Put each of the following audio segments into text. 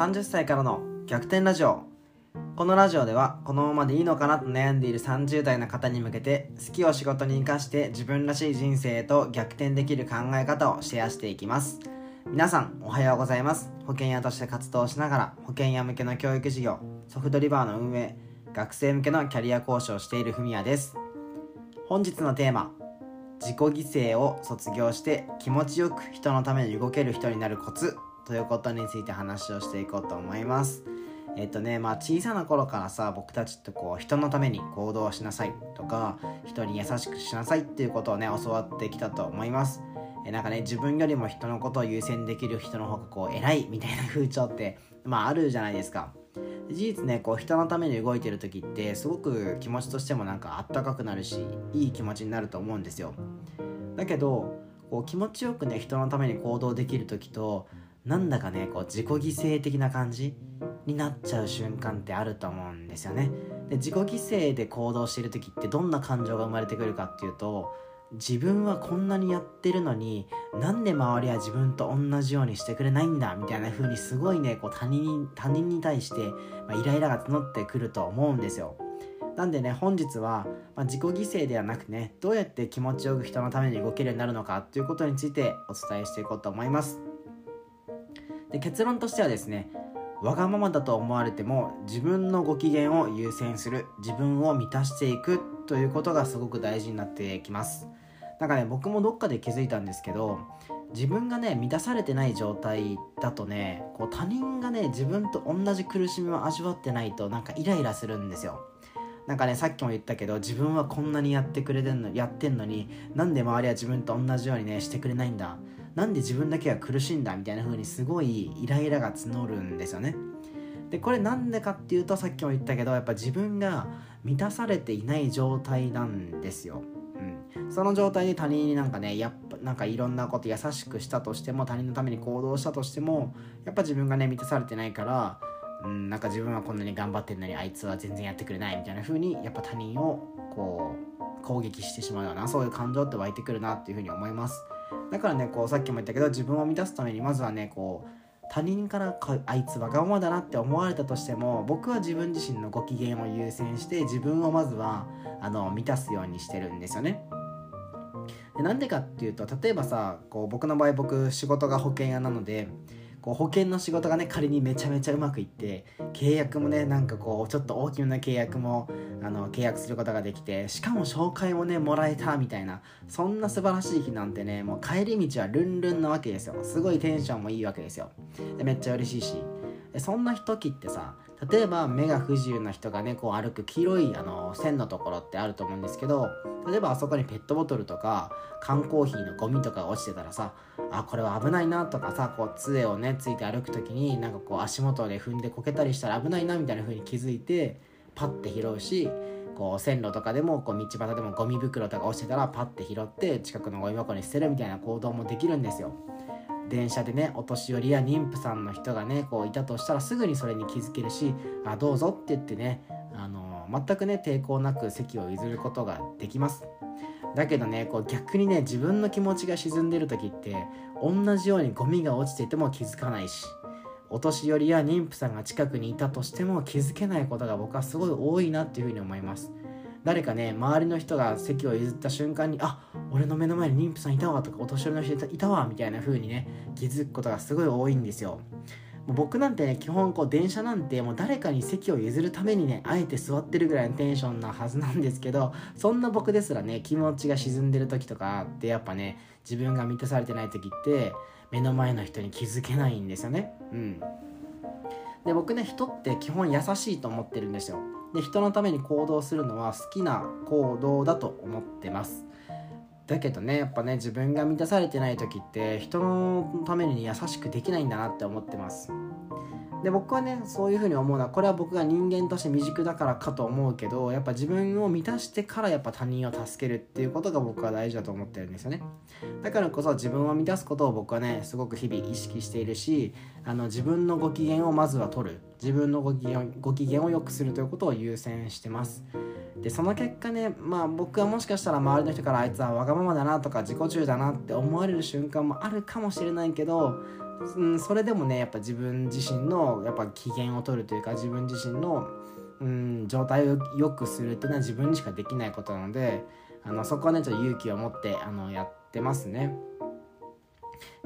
30歳からの逆転ラジオ。このラジオではこのままでいいのかなと悩んでいる30代の方に向けて好きを仕事に生かして自分らしい人生へと逆転できる考え方をシェアしていきます。皆さんおはようございます。保険屋として活動しながら保険屋向けの教育事業ソフトリバーの運営学生向けのキャリア講師をしているふみやです。本日のテーマ自己犠牲を卒業して気持ちよく人のために動ける人になるコツ。ということについて話をしていこうと思います。えっとねまあ小さな頃からさ僕たちってこう人のために行動しなさいとか人に優しくしなさいっていうことをね教わってきたと思います。えなんかね自分よりも人のことを優先できる人の方がこう偉いみたいな風潮ってまああるじゃないですか。事実ねこう人のために動いてる時ってすごく気持ちとしてもなんかあったかくなるしいい気持ちになると思うんですよ。だけどこう気持ちよくね人のために行動できる時となんだかねこう自己犠牲的な感じになっちゃう瞬間ってあると思うんですよね。で自己犠牲で行動している時ってどんな感情が生まれてくるかっていうと自分はこんなにやってるのになんで周りは自分と同じようにしてくれないんだみたいな風にすごいねこう他人に他人に対して、まあ、イライラが募ってくると思うんですよ。なんでね本日は、まあ、自己犠牲ではなくねどうやって気持ちよく人のために動けるようになるのかということについてお伝えしていこうと思います。で結論としてはですねわがままだと思われても自分のご機嫌を優先する自分を満たしていくということがすごく大事になってきます。なんかね僕もどっかで気づいたんですけど自分がね満たされてない状態だとねこう他人がね自分と同じ苦しみを味わってないとなんかイライラするんですよ。なんかねさっきも言ったけど自分はこんなにやってくれてんのやってんのになんで周りは自分と同じようにねしてくれないんだ。なんで自分だけは苦しんだみたいな風にすごいイライラが募るんですよね。でこれなんでかっていうとさっきも言ったけどやっぱ自分が満たされていない状態なんですよ。うん、その状態で他人になんかねやっぱなんかいろんなこと優しくしたとしても他人のために行動したとしてもやっぱ自分がね満たされてないからうん、なんか自分はこんなに頑張ってるのにあいつは全然やってくれないみたいな風にやっぱ他人をこう攻撃してしまうようなそういう感情って湧いてくるなっていう風に思います。だからねこうさっきも言ったけど自分を満たすためにまずはねこう他人からあいつわがままだなって思われたとしても僕は自分自身のご機嫌を優先して自分をまずはあの満たすようにしてるんですよね。でなんでかっていうと例えばさこう僕の場合僕仕事が保険屋なのでこう保険の仕事がね仮にめちゃめちゃうまくいって契約もねなんかこうちょっと大きめな契約もあの契約することができてしかも紹介もねもらえたみたいなそんな素晴らしい日なんてねもう帰り道はルンルンなわけですよ。すごいテンションもいいわけですよ。でめっちゃ嬉しいし。そんな時ってさ例えば目が不自由な人がねこう歩く黄色いあの線のところってあると思うんですけど例えばあそこにペットボトルとか缶コーヒーのゴミとかが落ちてたらさあこれは危ないなとかさこう杖をねついて歩く時になんかこう足元で踏んでこけたりしたら危ないなみたいな風に気づいてパッて拾うしこう線路とかでもこう道端でもゴミ袋とか落ちてたらパッて拾って近くのゴミ箱に捨てるみたいな行動もできるんですよ。電車でねお年寄りや妊婦さんの人がねこういたとしたらすぐにそれに気づけるし「あどうぞ」って言ってねあの全くね抵抗なく席を譲ることができますだけどねこう逆にね自分の気持ちが沈んでる時って同じようにゴミが落ちていても気づかないしお年寄りや妊婦さんが近くにいたとしても気づけないことが僕はすごい多いなっていうふうに思います。誰かね周りの人が席を譲った瞬間にあ俺の目の前に妊婦さんいたわとかお年寄りの人いたわみたいな風にね気づくことがすごい多いんですよ。僕なんてね基本こう電車なんてもう誰かに席を譲るためにねあえて座ってるぐらいのテンションなはずなんですけどそんな僕ですらね気持ちが沈んでる時とかってやっぱね自分が満たされてない時って目の前の人に気づけないんですよね。うん。で僕ね人って基本優しいと思ってるんですよ。で人のために行動するのは好きな行動だと思ってます。だけどねやっぱね自分が満たされてない時って人のために優しくできないんだなって思ってます。で僕はねそういうふうに思うのはこれは僕が人間として未熟だからかと思うけどやっぱ自分を満たしてからやっぱ他人を助けるっていうことが僕は大事だと思ってるんですよね。だからこそ自分を満たすことを僕はねすごく日々意識しているしあの自分のご機嫌をまずは取る。自分のご機嫌ご機嫌を良くするということを優先してます。でその結果ねまあ僕はもしかしたら周りの人からあいつはわがままだなとか自己中だなって思われる瞬間もあるかもしれないけどうん、それでもねやっぱ自分自身のやっぱ機嫌を取るというか自分自身の、うん、状態を良くするっていうのは自分にしかできないことなのであのそこはねちょっと勇気を持ってあのやってますね。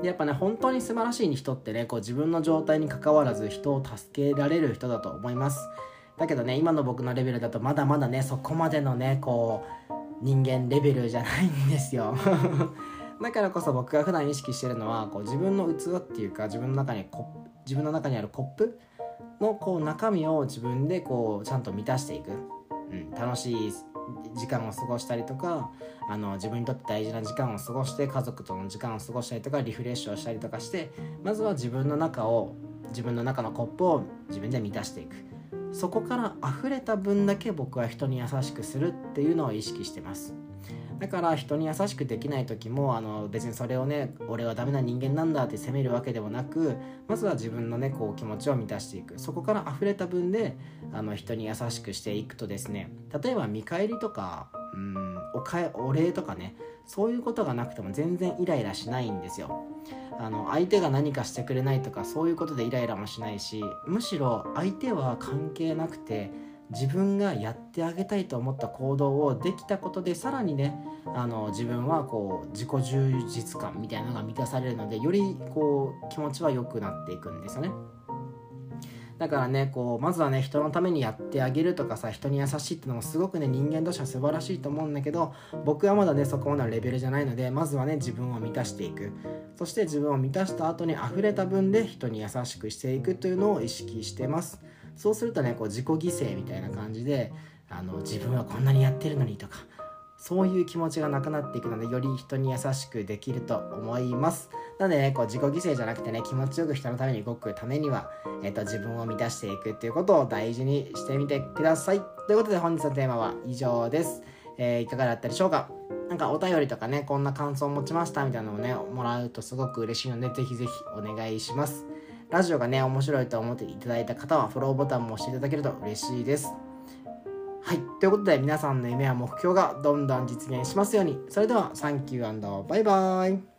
でやっぱね本当に素晴らしい人ってねこう自分の状態にかかわらず人を助けられる人だと思いますだけどね今の僕のレベルだとまだまだねそこまでのねこう人間レベルじゃないんですよ。だからこそ僕が普段意識してるのはこう自分の器っていうか自分の中に自分の中にあるコップのこう中身を自分でこうちゃんと満たしていく、うん、楽しい時間を過ごしたりとかあの自分にとって大事な時間を過ごして家族との時間を過ごしたりとかリフレッシュをしたりとかしてまずは自分の中を自分の中のコップを自分で満たしていく。そこから溢れた分だけ僕は人に優しくするっていうのを意識してます。だから人に優しくできない時もあの別にそれをね俺はダメな人間なんだって責めるわけでもなくまずは自分のねこう気持ちを満たしていく。そこから溢れた分であの人に優しくしていくとですね例えば見返りとかうんおかお礼とかねそういうことがなくても全然イライラしないんですよ。あの相手が何かしてくれないとかそういうことでイライラもしないしむしろ相手は関係なくて自分がやってあげたいと思った行動をできたことでさらにねあの自分はこう自己充実感みたいなのが満たされるのでよりこう気持ちは良くなっていくんですよね。だからねこうまずはね人のためにやってあげるとかさ人に優しいってのもすごくね人間としては素晴らしいと思うんだけど僕はまだねそこまでのレベルじゃないのでまずはね自分を満たしていく。そして自分を満たした後に溢れた分で人に優しくしていくというのを意識してます。そうするとねこう自己犠牲みたいな感じであの自分はこんなにやってるのにとかそういう気持ちがなくなっていくのでより人に優しくできると思います。なのでねこう自己犠牲じゃなくてね気持ちよく人のために動くためには、えーと、自分を満たしていくっていうことを大事にしてみてくださいということで本日のテーマは以上です、えー、いかがだったでしょうか？なんかお便りとかねこんな感想を持ちましたみたいなのをねもらうとすごく嬉しいのでぜひぜひお願いしますラジオがね面白いと思っていただいた方はフォローボタンも押していただけると嬉しいですはい。ということで皆さんの夢や目標がどんどん実現しますように。それでは、サンキューバイバーイ。